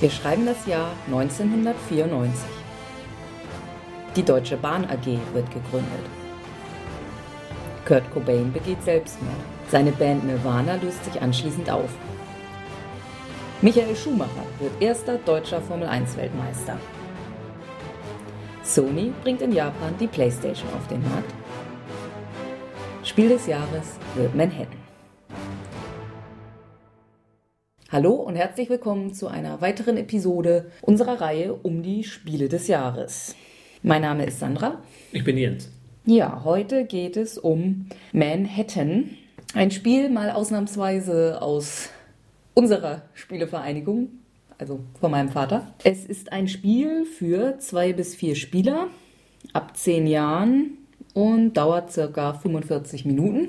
Wir schreiben das Jahr 1994. Die Deutsche Bahn AG wird gegründet. Kurt Cobain begeht Selbstmord. Seine Band Nirvana löst sich anschließend auf. Michael Schumacher wird erster deutscher Formel-1-Weltmeister. Sony bringt in Japan die PlayStation auf den Markt. Spiel des Jahres wird Manhattan. Hallo und herzlich willkommen zu einer weiteren Episode unserer Reihe um die Spiele des Jahres. Mein Name ist Sandra. Ich bin Jens. Ja, heute geht es um Manhattan. Ein Spiel mal ausnahmsweise aus unserer Spielevereinigung, also von meinem Vater. Es ist ein Spiel für zwei bis vier Spieler ab zehn Jahren und dauert circa 45 Minuten.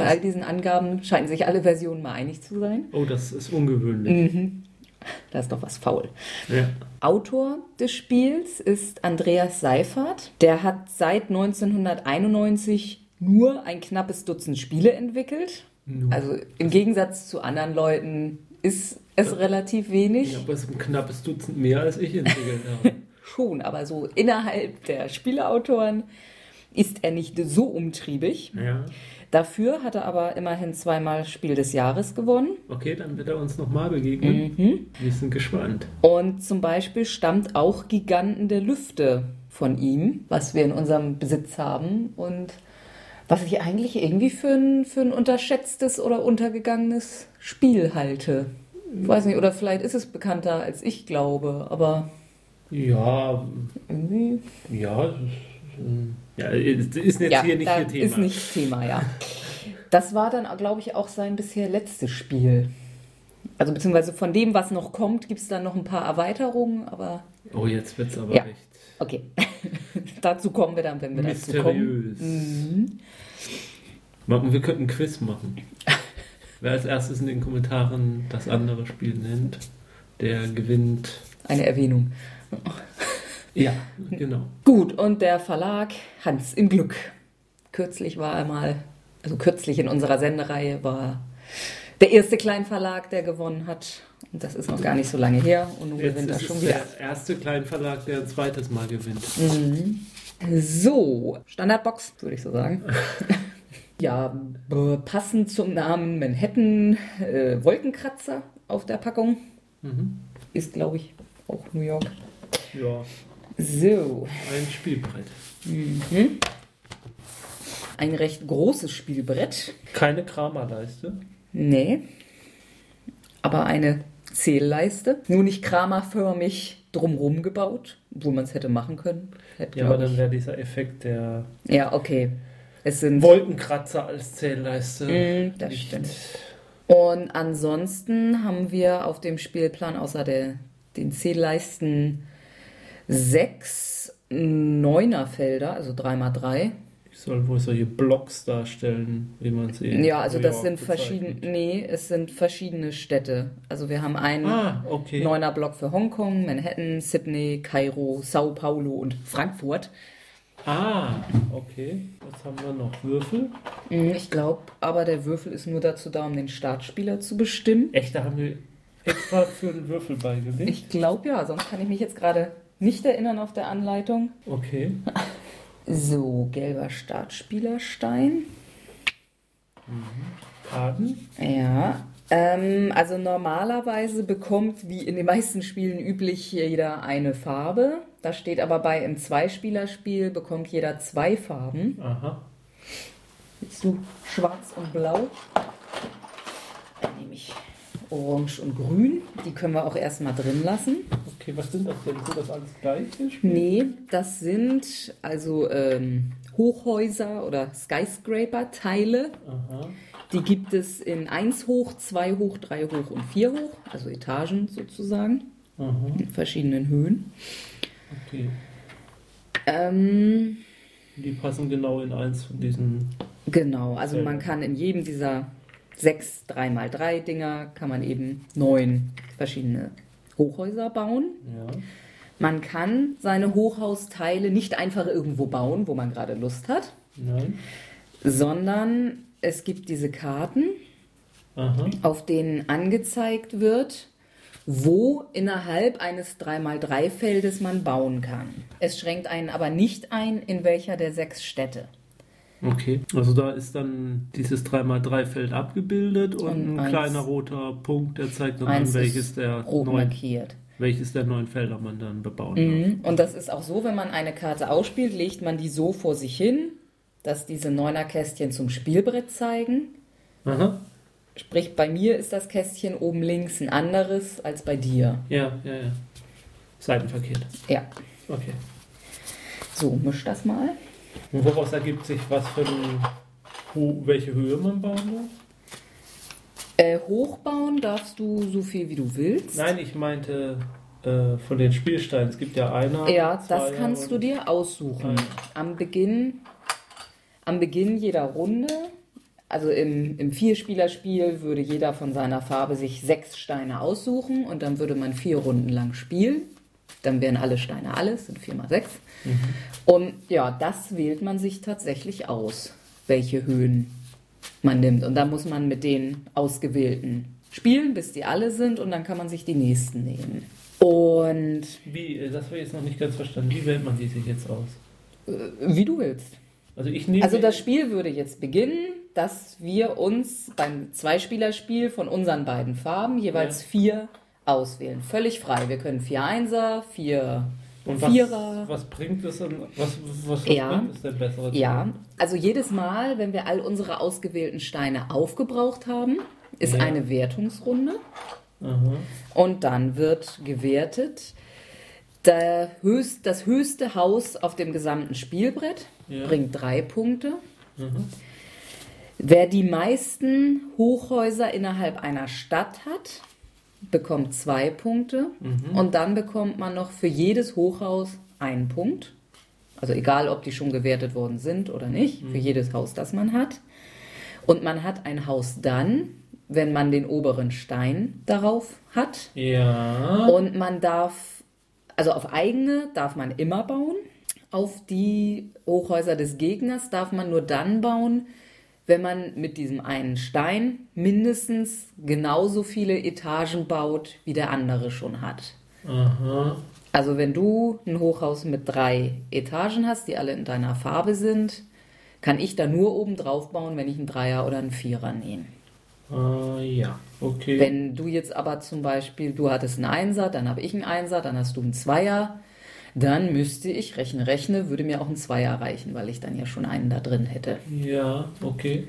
Bei all diesen Angaben scheinen sich alle Versionen mal einig zu sein. Oh, das ist ungewöhnlich. Mhm. Da ist doch was faul. Ja. Autor des Spiels ist Andreas Seifert. Der hat seit 1991 nur ein knappes Dutzend Spiele entwickelt. Nur. Also im Gegensatz zu anderen Leuten ist es relativ wenig. Ich habe es ein knappes Dutzend mehr als ich entwickelt habe. Schon, aber so innerhalb der Spieleautoren ist er nicht so umtriebig. ja. Dafür hat er aber immerhin zweimal Spiel des Jahres gewonnen. Okay, dann wird er uns nochmal begegnen. Mhm. Wir sind gespannt. Und zum Beispiel stammt auch Giganten der Lüfte von ihm, was wir in unserem Besitz haben und was ich eigentlich irgendwie für ein, für ein unterschätztes oder untergegangenes Spiel halte. Ich weiß nicht, oder vielleicht ist es bekannter als ich glaube, aber Ja, irgendwie. ja, es ist, ähm, ja, ist jetzt ja, hier nicht Thema. ist nicht Thema, ja. Das war dann, glaube ich, auch sein bisher letztes Spiel. Also beziehungsweise von dem, was noch kommt, gibt es dann noch ein paar Erweiterungen, aber Oh, jetzt wird es aber Ja. recht okay. dazu kommen wir dann, wenn wir dazu kommen. mysteriös. Mhm. Wir könnten ein Quiz machen. Wer als erstes in den Kommentaren das andere Spiel nennt, der gewinnt. Eine Erwähnung. Ja, genau. Gut, und der Verlag Hans im Glück. Kürzlich war er mal, also kürzlich in unserer Sendereihe war der erste Kleinverlag, der gewonnen hat. Und das ist noch gar nicht so lange her. Und nun Jetzt gewinnt er schon wieder. der erste Kleinverlag, der ein zweites Mal gewinnt. Mhm. So, Standardbox, würde ich so sagen. ja, passend zum Namen Manhattan, äh, Wolkenkratzer auf der Packung. Mhm. Ist, glaube ich, auch New York. Ja, So, ein Spielbrett. mhm. ein recht großes Spielbrett. Keine Kramerleiste. Nee, aber eine Zählleiste. Nur nicht kramerförmig drumrum gebaut, wo man es hätte machen können. Hätte, Ja, aber dann wäre dieser Effekt der ja, okay. Es sind Wolkenkratzer als Zählleiste. Mm, das nicht- stimmt. Und ansonsten haben wir auf dem Spielplan außer der, den Zählleisten sechs Neunerfelder, also 3x3. Ich soll wohl solche Blocks darstellen, wie man sie in Ja, also das sind verschiedene, nee, es sind verschiedene Städte. Also wir haben einen Ah, okay. Neuner Block für Hongkong, Manhattan, Sydney, Kairo, Sao Paulo und Frankfurt. Ah, okay. Was haben wir noch? Würfel? Mm, Ich glaube, aber der Würfel ist nur dazu da, um den Startspieler zu bestimmen. Echt, da haben wir extra für einen Würfel beigelegt? Ich glaube ja, sonst kann ich mich jetzt gerade nicht erinnern auf der Anleitung. Okay. So, gelber Startspielerstein. Karten? Ja. Ähm, also normalerweise bekommt, wie in den meisten Spielen üblich, jeder eine Farbe. Da steht aber bei im Zweispielerspiel bekommt jeder zwei Farben. Aha. Willst du schwarz und blau? Dann nehme ich orange und grün. Die können wir auch erstmal drin lassen. Okay, was sind das denn? Sind das alles gleiche Spiele? Nee, das sind also ähm, Hochhäuser oder Skyscraper-Teile. Die gibt es in 1 hoch, 2 hoch, 3 hoch und 4 hoch, also Etagen sozusagen, Aha. in verschiedenen Höhen. Okay. Ähm, Die passen genau in eins von diesen. genau, also Sehr man kann in jedem dieser sechs 3x3 Dinger kann man eben neun verschiedene Hochhäuser bauen. Ja. Man kann seine Hochhausteile nicht einfach irgendwo bauen, wo man gerade Lust hat, Nein. sondern es gibt diese Karten, Aha. auf denen angezeigt wird, wo innerhalb eines 3x3-Feldes man bauen kann. Es schränkt einen aber nicht ein, in welcher der sechs Städte. Okay, also da ist dann dieses 3x3-Feld abgebildet und, Und ein eins- kleiner roter Punkt, der zeigt dann an, welches ist der, neun, markiert. welches der neun Felder man dann bebauen darf. Mhm. Und das ist auch so, wenn man eine Karte ausspielt, legt man die so vor sich hin, dass diese Neunerkästchen zum Spielbrett zeigen. Aha, Sprich, bei mir ist das Kästchen oben links ein anderes als bei dir. ja, ja, ja. Seitenverkehrt. Ja. Okay. So, misch das mal. Und woraus ergibt sich, was für ein, welche Höhe man bauen darf? Äh, hochbauen darfst du so viel wie du willst. Nein, ich meinte äh, von den Spielsteinen. Es gibt ja einer. Ja, das kannst du dir aussuchen. Am Beginn, am Beginn jeder Runde, also im, im Vierspielerspiel, würde jeder von seiner Farbe sich sechs Steine aussuchen und dann würde man vier Runden lang spielen. Dann wären alle Steine alles, sind vier mal sechs. Und ja, das wählt man sich tatsächlich aus, welche Höhen man nimmt. Und da muss man mit den ausgewählten spielen, bis die alle sind und dann kann man sich die nächsten nehmen. Und Wie, äh, das habe ich jetzt noch nicht ganz verstanden. Wie wählt man die sich jetzt aus? äh, wie du willst. Also ich nehme. Also das Spiel würde jetzt beginnen, dass wir uns beim Zweispielerspiel von unseren beiden Farben jeweils Ja. vier auswählen. Völlig frei. Wir können vier Einser, vier Und was, Vierer. was bringt es denn? Was, was, was Ja. bringt es denn besser? Ja, also jedes Mal, wenn wir all unsere ausgewählten Steine aufgebraucht haben, ist Ja. eine Wertungsrunde Aha. und dann wird gewertet. Höchst, das höchste Haus auf dem gesamten Spielbrett Ja. bringt drei Punkte. Mhm. Wer die meisten Hochhäuser innerhalb einer Stadt hat, bekommt zwei Punkte. Mhm. Und dann bekommt man noch für jedes Hochhaus einen Punkt. Also egal, ob die schon gewertet worden sind oder nicht, Mhm. für jedes Haus, das man hat. Und man hat ein Haus dann, wenn man den oberen Stein darauf hat. Ja. Und man darf, also auf eigene darf man immer bauen. Auf die Hochhäuser des Gegners darf man nur dann bauen, wenn man mit diesem einen Stein mindestens genauso viele Etagen baut, wie der andere schon hat. Aha. Also wenn du ein Hochhaus mit drei Etagen hast, die alle in deiner Farbe sind, kann ich da nur oben drauf bauen, wenn ich einen Dreier oder einen Vierer nehme. Ah, ja. Okay. Wenn du jetzt aber zum Beispiel, du hattest einen Einser, dann habe ich einen Einser, dann hast du einen Zweier, dann müsste ich, rechne, rechne, würde mir auch ein Zweier reichen, weil ich dann ja schon einen da drin hätte. ja, okay.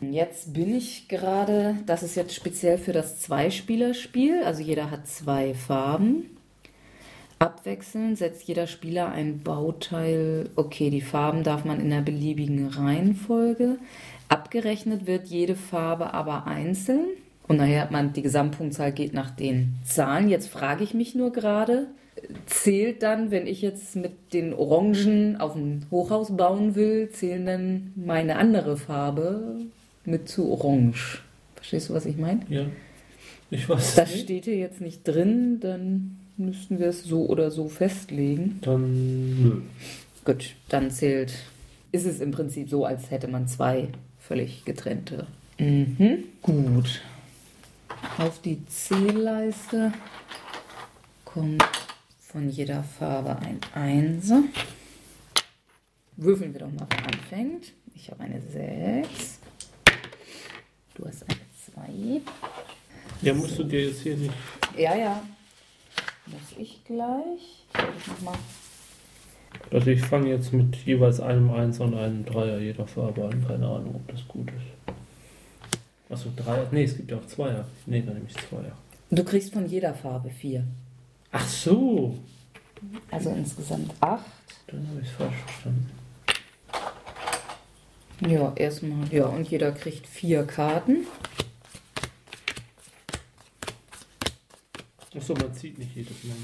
Jetzt bin ich gerade, das ist jetzt speziell für das Zweispielerspiel, also jeder hat zwei Farben. Abwechselnd setzt jeder Spieler ein Bauteil, okay, die Farben darf man in einer beliebigen Reihenfolge. Abgerechnet wird jede Farbe aber einzeln. Und nachher hat man, die Gesamtpunktzahl geht nach den Zahlen. Jetzt frage ich mich nur gerade, zählt dann, wenn ich jetzt mit den Orangen auf ein Hochhaus bauen will, zählen dann meine andere Farbe mit zu Orange? Verstehst du, was ich meine? Ja. Ich weiß Das nicht. steht hier jetzt nicht drin, dann müssten wir es so oder so festlegen. Dann nö. Gut, dann zählt, ist es im Prinzip so, als hätte man zwei völlig getrennte. Mhm. Gut. Auf die Zählleiste kommt von jeder Farbe ein Einser. Würfeln wir doch mal, wer anfängt. Ich habe eine 6. Du hast eine 2. Ja, musst du dir jetzt hier nicht. Ja, ja. Muss ich gleich. Soll ich noch mal Also ich fange jetzt mit jeweils einem Einser und einem Dreier jeder Farbe an. Keine Ahnung, ob das gut ist. Achso, Dreier. Nee, es gibt ja auch Zweier. Nee, dann nehme ich Zweier. Du kriegst von jeder Farbe vier. Ach so. Also insgesamt acht. Dann habe ich es falsch verstanden. Ja, erstmal. Ja, und jeder kriegt vier Karten. Achso, man zieht nicht jedes Mal.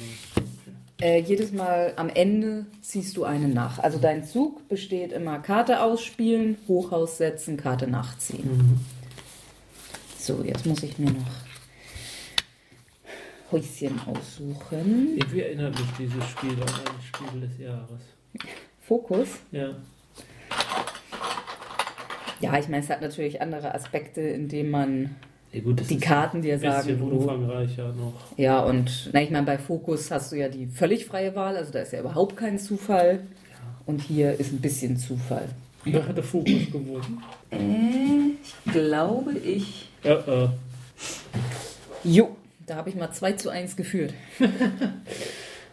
Äh, jedes Mal am Ende ziehst du eine nach. Also dein Zug besteht immer Karte ausspielen, Hochhaus setzen, Karte nachziehen. Mhm. So, jetzt muss ich mir noch Häuschen aussuchen. Irgendwie erinnert mich dieses Spiel an ein Spiel des Jahres. Fokus. Ja. Ja, ich meine, es hat natürlich andere Aspekte, indem man Ja, gut, die Karten dir sagen, bisschen umfangreicher noch. Ja, und na, ich meine, bei Fokus hast du ja die völlig freie Wahl, also da ist ja überhaupt kein Zufall. Und hier ist ein bisschen Zufall. Wer hat der Fokus gewonnen? Äh, ich glaube ich. Ja, äh. Jo, da habe ich mal 2 zu 1 geführt.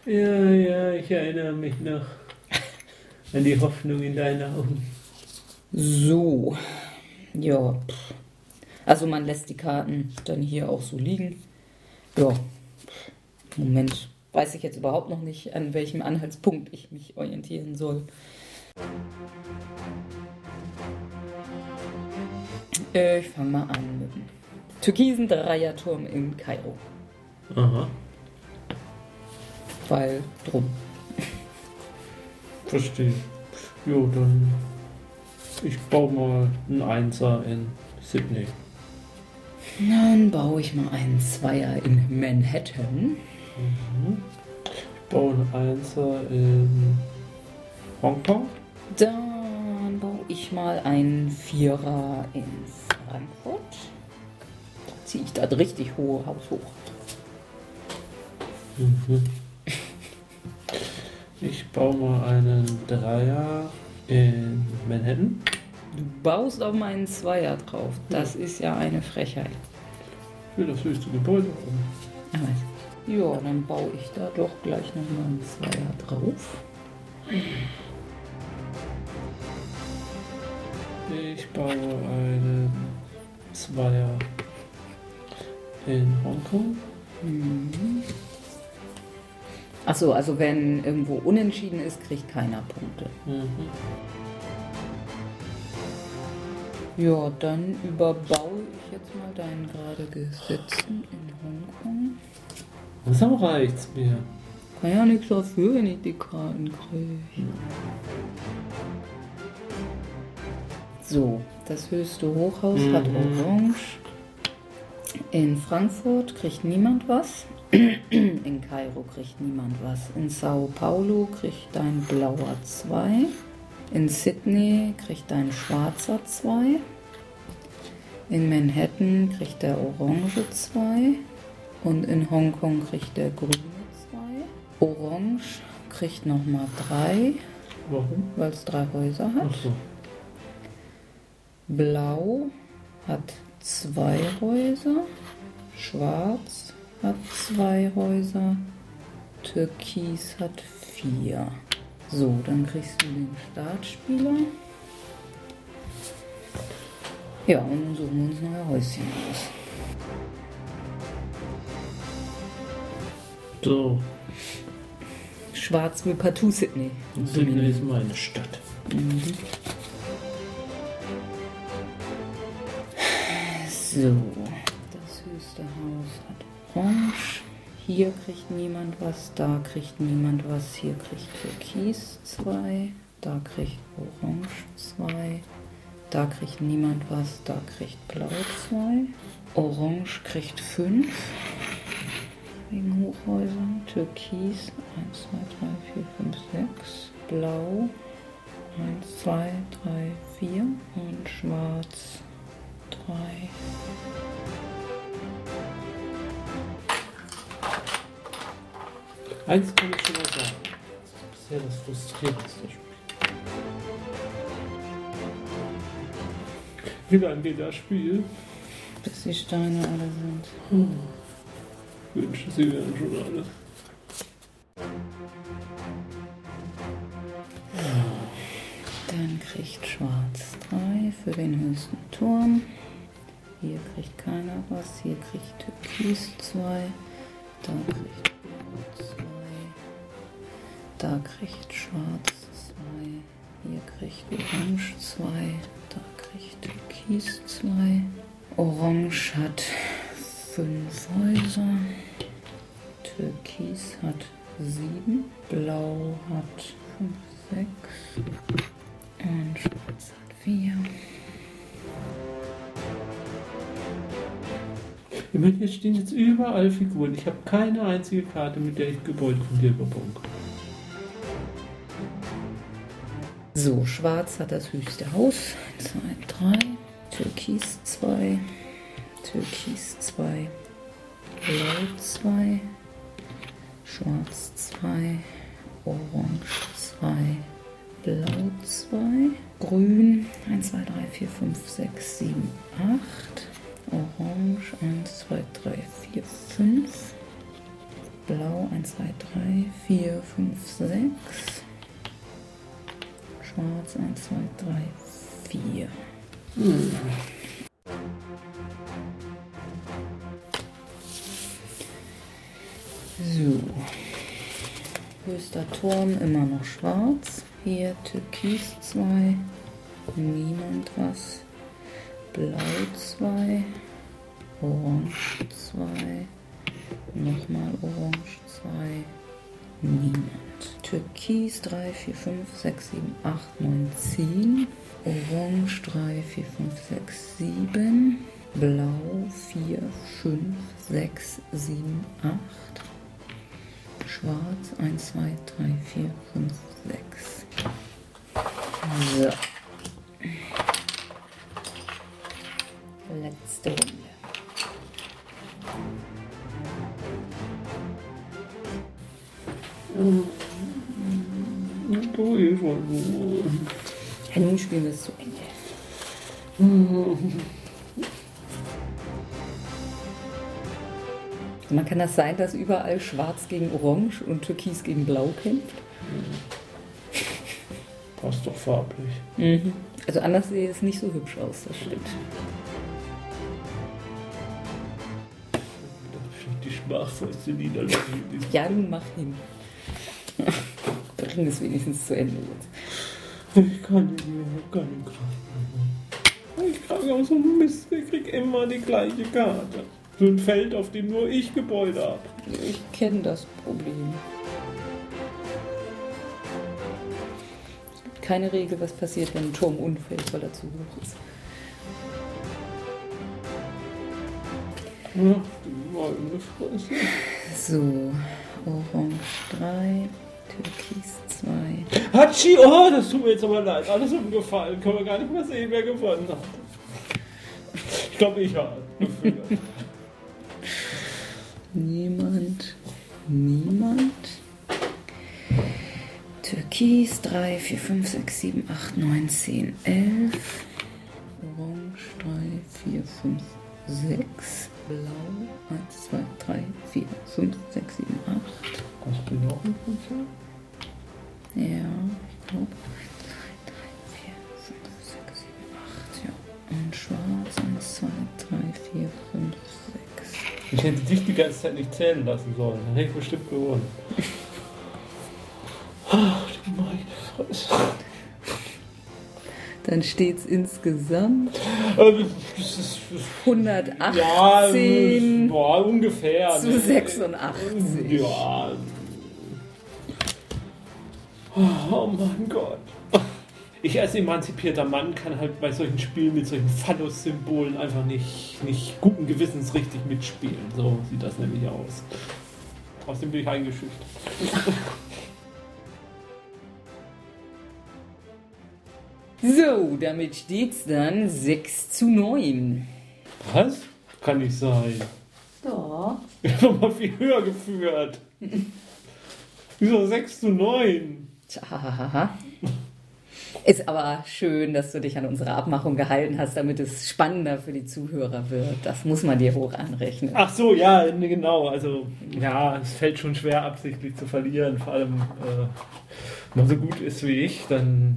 Ja, ja, ich erinnere mich noch an die Hoffnung in deinen Augen. So, ja. Also man lässt die Karten dann hier auch so liegen. Ja. Moment, weiß ich jetzt überhaupt noch nicht, an welchem Anhaltspunkt ich mich orientieren soll. Äh, Ich fange mal an mit dem türkisen Dreierturm in Kairo, Aha, weil drum. verstehe. Jo, dann. Ich baue mal einen Einser in Sydney. Dann baue ich mal einen Zweier in Manhattan. Mhm. Ich baue einen Einser in Hongkong. Dann baue ich mal einen Vierer in Frankfurt. Ziehe ich das richtig hohe Haus hoch. Mhm. Ich baue mal einen Dreier in Manhattan. Du baust auf meinen Zweier drauf. Das ist ja eine Frechheit. Will das höchste Gebäude ja, dann baue ich da doch gleich nochmal einen Zweier drauf. Ich baue einen Zweier in Hongkong. Mhm. Achso, also wenn irgendwo unentschieden ist, kriegt keiner Punkte. Mhm. Ja, dann überbaue ich jetzt mal deinen gerade gesetzten in Hongkong. Langsam reicht's mir. Kann ja nichts dafür, wenn ich die Karten kriege. So, das höchste Hochhaus hat Mhm. Orange. In Frankfurt kriegt niemand was. In Kairo kriegt niemand was. In Sao Paulo kriegt dein blauer 2. In Sydney kriegt dein schwarzer 2. In Manhattan kriegt der orange 2. Und in Hongkong kriegt der grüne 2. Orange kriegt nochmal 3, Warum? weil es drei Häuser hat. Achso. Blau hat zwei Häuser. Schwarz hat zwei Häuser. Türkis hat vier. So, dann kriegst du den Startspieler. Ja, und dann suchen wir uns neue Häuschen aus. So, Schwarz will partout Sydney. Sydney ist meine Stadt. So, das höchste Haus hat Orange. Hier kriegt niemand was, da kriegt niemand was. Hier kriegt Türkis 2, da kriegt Orange 2, da kriegt niemand was, da kriegt Blau 2. Orange kriegt 5 wegen Hochhäusern. Türkis 1, 2, 3, 4, 5, 6. Blau 1, 2, 3, 4 und Schwarz 3. Eins kann ich schon mal sagen. Das ist bisher das frustrierendste Spiel. Wie lange geht das Spiel? Bis die Steine alle sind. Wünsche, sie wären schon alle. Dann kriegt Schwarz 3 für den höchsten Turm. Hier kriegt keiner was. Hier kriegt Türkis 2. Da kriegt Blau 2. Da kriegt Schwarz 2. Hier kriegt Orange 2. Da kriegt Türkis 2. Orange hat 5 Häuser. Türkis hat 7. Blau hat 5, 6. Und Schwarz hat 4. Meine, hier stehen jetzt überall Figuren. Ich habe keine einzige Karte, mit der ich Gebäude von dir überbauen kann. So, Schwarz hat das höchste Haus. 2, 3. Türkis 2. Türkis 2, Blau 2, Schwarz 2, Orange 2, Blau 2, Grün 1, 2, 3, 4, 5, 6, 7, 8, Orange 1, 2, 3, 4, 5, Blau 1, 2, 3, 4, 5, 6, Schwarz 1, 2, 3, 4. So. Höchster Turm immer noch schwarz. Hier Türkis 2. Niemand was. Blau 2. Orange 2. Nochmal Orange 2. Niemand. Türkis 3, 4, 5, 6, 7, 8, 9, 10. Orange 3, 4, 5, 6, 7. Blau 4, 5, 6, 7, 8. Schwarz 1, 2, 3, 4, 5, 6. So. Man kann das sein, dass überall Schwarz gegen Orange und Türkis gegen Blau kämpft? Passt doch farblich. Mhm. Also anders sieht es nicht so hübsch aus, das stimmt. Die schmachvollste Niederlage. Ja, nun mach hin. Bring es wenigstens zu Ende jetzt. Ich kann nicht mehr, ich hab keine Kraft mehr. Ich krieg auch so Mist, ich krieg immer die gleiche Karte. So ein Feld, auf dem nur ich Gebäude hab. Ich kenne das Problem. Es gibt keine Regel, was passiert, wenn ein Turm umfällt, weil er zu hoch ist. Fresse. So, Orange 3, Türkis 2. Hatschi, oh, das tut mir jetzt aber leid. Alles umgefallen. Können wir gar nicht mehr sehen, wer gewonnen hat. Ich glaube, ich habe. Niemand. Niemand. Türkis 3, 4, 5, 6, 7, 8, 9, 10, 11. Orange 3, 4, 5, 6. Blau 1, 2, 3, 4, 5, 6, 7, 8. Hast du noch ein Konzert? Ja, ich glaube. 1, 2, 3, 4, 5, 6, 7, 8. Ja. Und schwarz 1, 2, 3, 4, 5, 6. Ich hätte dich die ganze Zeit nicht zählen lassen sollen. Dann hätte ich bestimmt gewonnen. Ach, du meine Fresse. Dann steht es insgesamt Ähm, das ist, 118 ja, boah, ungefähr. zu ne? 86. Ja. Oh mein Gott. Ich als emanzipierter Mann kann halt bei solchen Spielen mit solchen Phallus-Symbolen einfach nicht, nicht guten Gewissens richtig mitspielen. So sieht das nämlich aus. Außerdem bin ich eingeschüchtert. So, damit steht's dann 6 zu 9. Was? Kann nicht sein. Ja. Ich habe mal viel höher geführt. Wieso 6 zu 9? Tja. Ist aber schön, dass du dich an unsere Abmachung gehalten hast, damit es spannender für die Zuhörer wird. Das muss man dir hoch anrechnen. Ach so, ja, genau. Also, ja, es fällt schon schwer, absichtlich zu verlieren. Vor allem, äh, wenn man so gut ist wie ich, dann.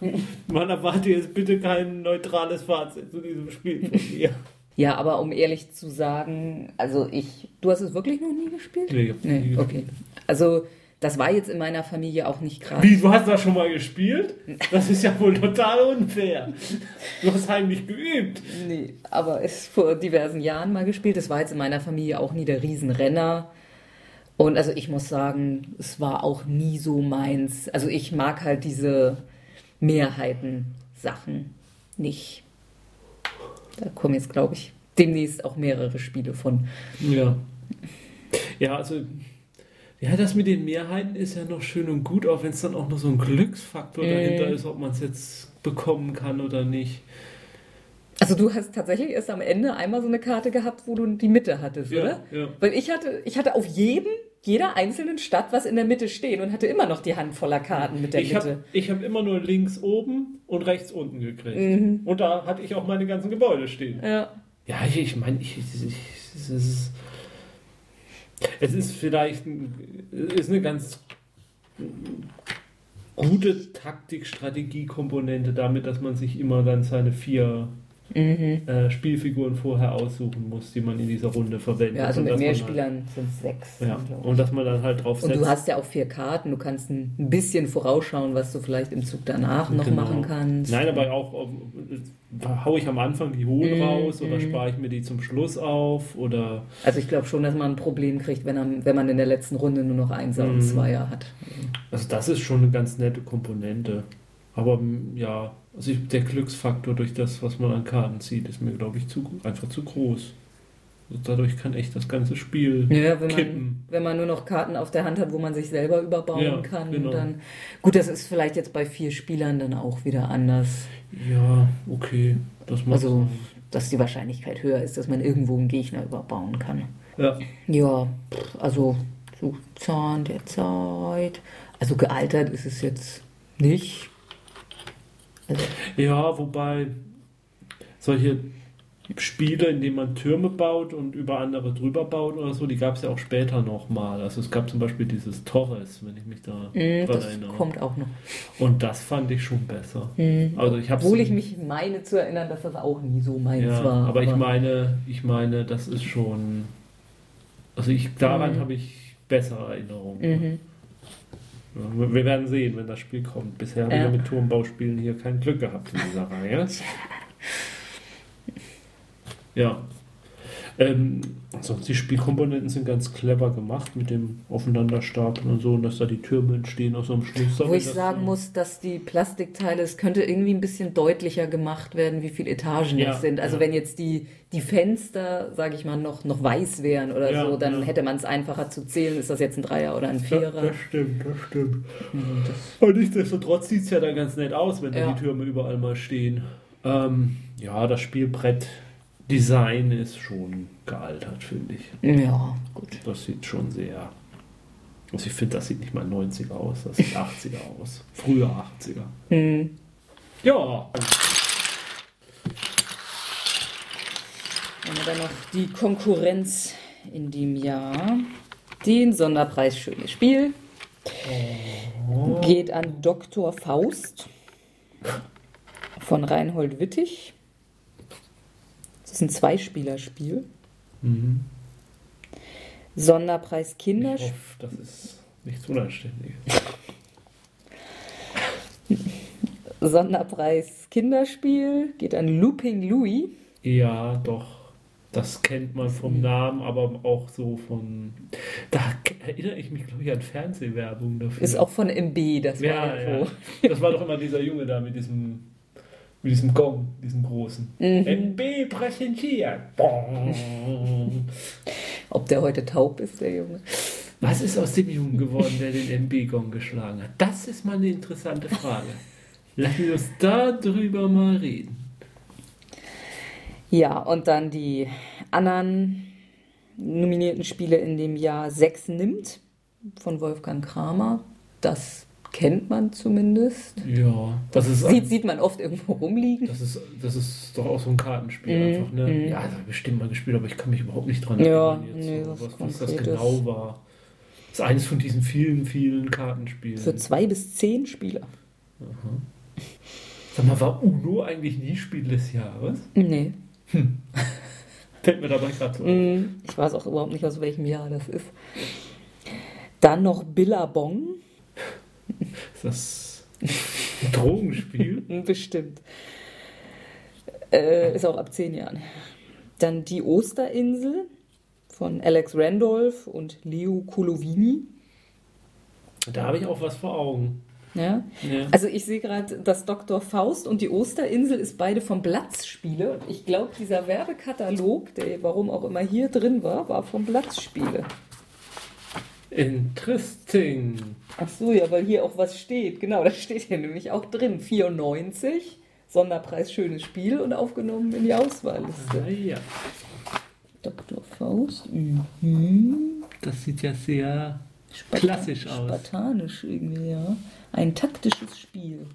Man erwarte jetzt bitte kein neutrales Fazit zu diesem Spiel von mir. Ja, aber um ehrlich zu sagen, also ich, du hast es wirklich noch nie gespielt? Nee, ich hab's nie Nee, okay. Also das war jetzt in meiner Familie auch nicht gerade. Wie, du hast das schon mal gespielt? Das ist ja wohl total unfair. Du hast heimlich geübt. Nee, aber ist vor diversen Jahren mal gespielt. Das war jetzt in meiner Familie auch nie der Riesenrenner. Und also ich muss sagen, es war auch nie so meins. Also ich mag halt diese Mehrheiten-Sachen nicht. Da kommen jetzt, glaube ich, demnächst auch mehrere Spiele von. Ja. Ja, also. Ja, das mit den Mehrheiten ist ja noch schön und gut, auch wenn es dann auch noch so ein Glücksfaktor Mhm. dahinter ist, ob man es jetzt bekommen kann oder nicht. Also du hast tatsächlich erst am Ende einmal so eine Karte gehabt, wo du die Mitte hattest, Ja, oder? ja. Weil ich hatte, ich hatte auf jedem, jeder einzelnen Stadt was in der Mitte stehen und hatte immer noch die Hand voller Karten mit der Ich Mitte. habe ich hab immer nur links oben und rechts unten gekriegt. Mhm. Und da hatte ich auch meine ganzen Gebäude stehen. Ja. Ja, ich, ich meine, ich, ich, ich, es ist, es ist vielleicht ein, ist eine ganz gute Taktik-Strategie-Komponente damit, dass man sich immer dann seine vier Mhm. äh, Spielfiguren vorher aussuchen muss, die man in dieser Runde verwendet. Ja, also Und mit mehr man halt- Spielern sind es sechs. Ja, und dass man dann halt drauf Und setzt. du hast ja auch vier Karten, du kannst ein bisschen vorausschauen, was du vielleicht im Zug danach noch Genau. machen kannst. Nein, aber auch, um, hau ich am Anfang die hohen Mhm, raus oder mhm. spare ich mir die zum Schluss auf oder Also ich glaube schon, dass man ein Problem kriegt, wenn, er, wenn man in der letzten Runde nur noch Einser und Mhm. Zweier hat. Also das ist schon eine ganz nette Komponente. Aber m, ja, also ich, der Glücksfaktor durch das, was man an Karten zieht, ist mir, glaube ich, zu, einfach zu groß. Also dadurch kann echt das ganze Spiel Ja, wenn man, kippen. wenn man nur noch Karten auf der Hand hat, wo man sich selber überbauen Ja, kann, genau. dann. Gut, das ist vielleicht jetzt bei vier Spielern dann auch wieder anders. Ja, okay. Das mag Also-. Dass die Wahrscheinlichkeit höher ist, dass man irgendwo einen Gegner überbauen kann. Ja. Ja, also so Zahn der Zeit. Also gealtert ist es jetzt nicht. Also, ja, wobei solche Spiele, in denen man Türme baut und über andere drüber baut oder so, die gab es ja auch später nochmal. Also es gab zum Beispiel dieses Torres, wenn ich mich da mh, dran mm, das erinnere. kommt auch noch. Und das fand ich schon besser. Mhm. Also ich Obwohl ich mich meine zu erinnern, dass das auch nie so meins Ja, war. aber ich meine, ich meine, das ist schon. Also ich daran Mhm. habe ich bessere Erinnerungen. Mhm. Ja, wir- werden sehen, wenn das Spiel kommt. Bisher haben Ja. wir mit Turmbauspielen hier kein Glück gehabt in dieser Reihe. Ja. Ähm, sonst die Spielkomponenten sind ganz clever gemacht mit dem Aufeinanderstapeln und so, und dass da die Türme entstehen aus so einem Schluss. Wo ich sagen muss, dass die Plastikteile, es könnte irgendwie ein bisschen deutlicher gemacht werden, wie viele Etagen Ja, es sind. Also ja. wenn jetzt die, die Fenster, sage ich mal, noch, noch weiß wären oder Ja, so, dann ja. hätte man es einfacher zu zählen, ist das jetzt ein Dreier oder ein Ja, Vierer. das stimmt, das stimmt. Mhm, das- Und nichtsdestotrotz sieht es ja dann ganz nett aus, wenn da Ja. die Türme überall mal stehen. Ähm, ja, das Spielbrett-Design ist schon gealtert, finde ich. Ja, gut. Das sieht schon sehr. Also ich finde, das sieht nicht mal 90er aus, das sieht 80er aus. Früher 80er. Hm. Ja. Haben wir dann noch die Konkurrenz in dem Jahr. Den Sonderpreis Schönes Spiel geht an Dr. Faust von Reinhold Wittig. Ist ein Zweispielerspiel. Mhm. Sonderpreis Kinderspiel. das ist nichts Unanständiges. Sonderpreis Kinderspiel geht an Looping Louis. Ja, doch. Das kennt man vom Namen, aber auch so von. Da erinnere ich mich, glaube ich, an Fernsehwerbung dafür. Ist auch von MB, das Ja, war ja. so. Das war doch immer dieser Junge da mit diesem, mit diesem Gong, diesem großen. Mhm. MB präsentiert. Ob der heute taub ist, der Junge. Was ist aus dem Jungen geworden, der den MB-Gong geschlagen hat? Das ist mal eine interessante Frage. Lassen wir uns darüber mal reden. Ja, und dann die anderen nominierten Spiele in dem Jahr Sechs nimmt von Wolfgang Kramer. Das kennt man zumindest. Ja, das ist, Sieht, sieht man oft irgendwo rumliegen. das ist, das ist doch auch so ein Kartenspiel Mhm, einfach, ne? mhm. Ja, das habe ich bestimmt mal gespielt, aber ich kann mich überhaupt nicht dran Ja, erinnern jetzt, nee, so, was was, das genau war. Das ist eines von diesen vielen, vielen Kartenspielen. Für zwei bis zehn Spieler. Sag mal, war Uno eigentlich nie Spiel des Jahres? Nee. Fällt mir dabei gerade so. Mm, Ich weiß auch überhaupt nicht, aus welchem Jahr das ist. Dann noch Billabong. Ist das ein Drogenspiel? Bestimmt. Äh, ist auch ab zehn Jahren. Dann die Osterinsel von Alex Randolph und Leo Colovini. Da habe ich auch was vor Augen. Ja? Ja. Also ich sehe gerade, dass Dr. Faust und die Osterinsel ist beide vom Blattspiele. Und ich glaube, dieser Werbekatalog, der warum auch immer hier drin war, war vom Blattspiele. Interesting. Ach so, ja, weil hier auch was steht. Genau, das steht hier nämlich auch drin. 94, Sonderpreis schönes Spiel und aufgenommen in die Auswahlliste. Ah, ja. Dr. Faust. Mhm. Das sieht ja sehr Sparta- klassisch aus. Spartanisch irgendwie, ja. Ein taktisches Spiel.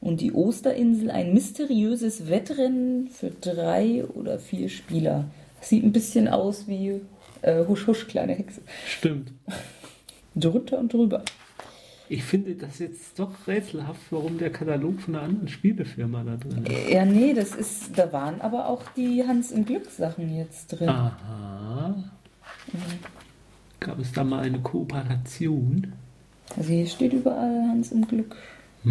Und die Osterinsel, ein mysteriöses Wettrennen für drei oder vier Spieler. Das sieht ein bisschen aus wie äh, Husch Husch, kleine Hexe. Stimmt. Drunter und drüber. Ich finde das jetzt doch rätselhaft, warum der Katalog von einer anderen Spielefirma da drin ist. Ja, nee, das ist, da waren aber auch die Hans im Glück Sachen jetzt drin. Aha. Gab es da mal eine Kooperation? Also hier steht überall Hans im Glück.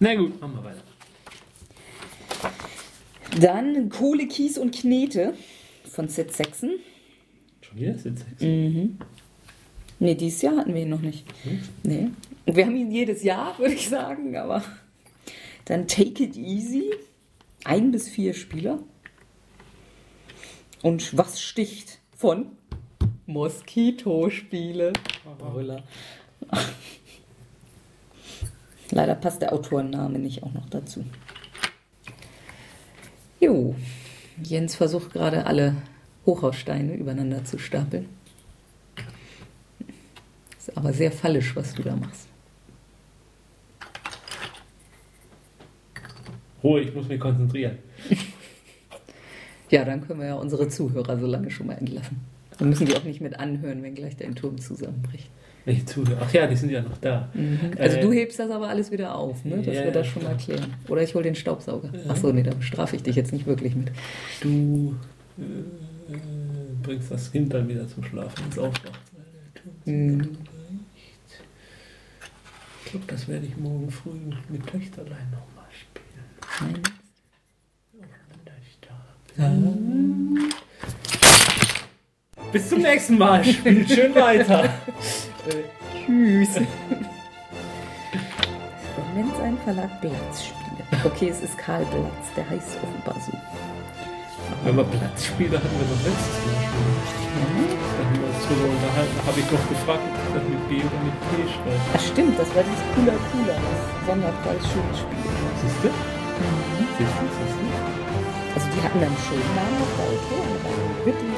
Na gut, machen wir weiter. Dann Kohle, Kies und Knete von Sid Sexton. Schon wieder sind sechs. Mhm. Nee, dieses Jahr hatten wir ihn noch nicht. Nee. Und wir haben ihn jedes Jahr, würde ich sagen, aber. Dann Take It Easy. Ein bis vier Spieler. Und Was sticht von Moskito-Spiele. Brüller. Leider passt der Autorenname nicht auch noch dazu. Jo, Jens versucht gerade alle Hochhaussteine übereinander zu stapeln. Ist aber sehr fallisch, was du da machst. Ruhe, ich muss mich konzentrieren. Ja, dann können wir ja unsere Zuhörer so lange schon mal entlassen. Dann müssen die auch nicht mit anhören, wenn gleich dein Turm zusammenbricht. Welche Zuhörer? Ach ja, die sind ja noch da. Also Äh, du hebst das aber alles wieder auf, ne? dass ja, wir das ja, schon mal klären. Oder ich hole den Staubsauger. Achso, nee, da strafe ich dich jetzt nicht wirklich mit. Du äh, äh, bringst das Kind dann wieder zum Schlafen ins Aufwacht. Hm. Ich glaube, das werde ich morgen früh mit Töchterlein nochmal spielen. Nein. Bis zum nächsten Mal. Spielt schön weiter. Tschüss. Nennt sein Verlag Blatzspiele. Okay, es ist Karl Blatz, der heißt offenbar so. Wenn wir Platz spielen, da hatten wir doch letztes Mal schon. Da haben wir uns drüber unterhalten. Da habe ich doch gefragt, ob ich das mit B oder mit P schreibe. Ach stimmt, das war dieses Cooler Cooler, das Sonderpreis schönes Spiel. Siehst du? Siehst du? Siehst du? Also die hatten dann schon Namen auf der Autorenreihe. Wittig, Zwende.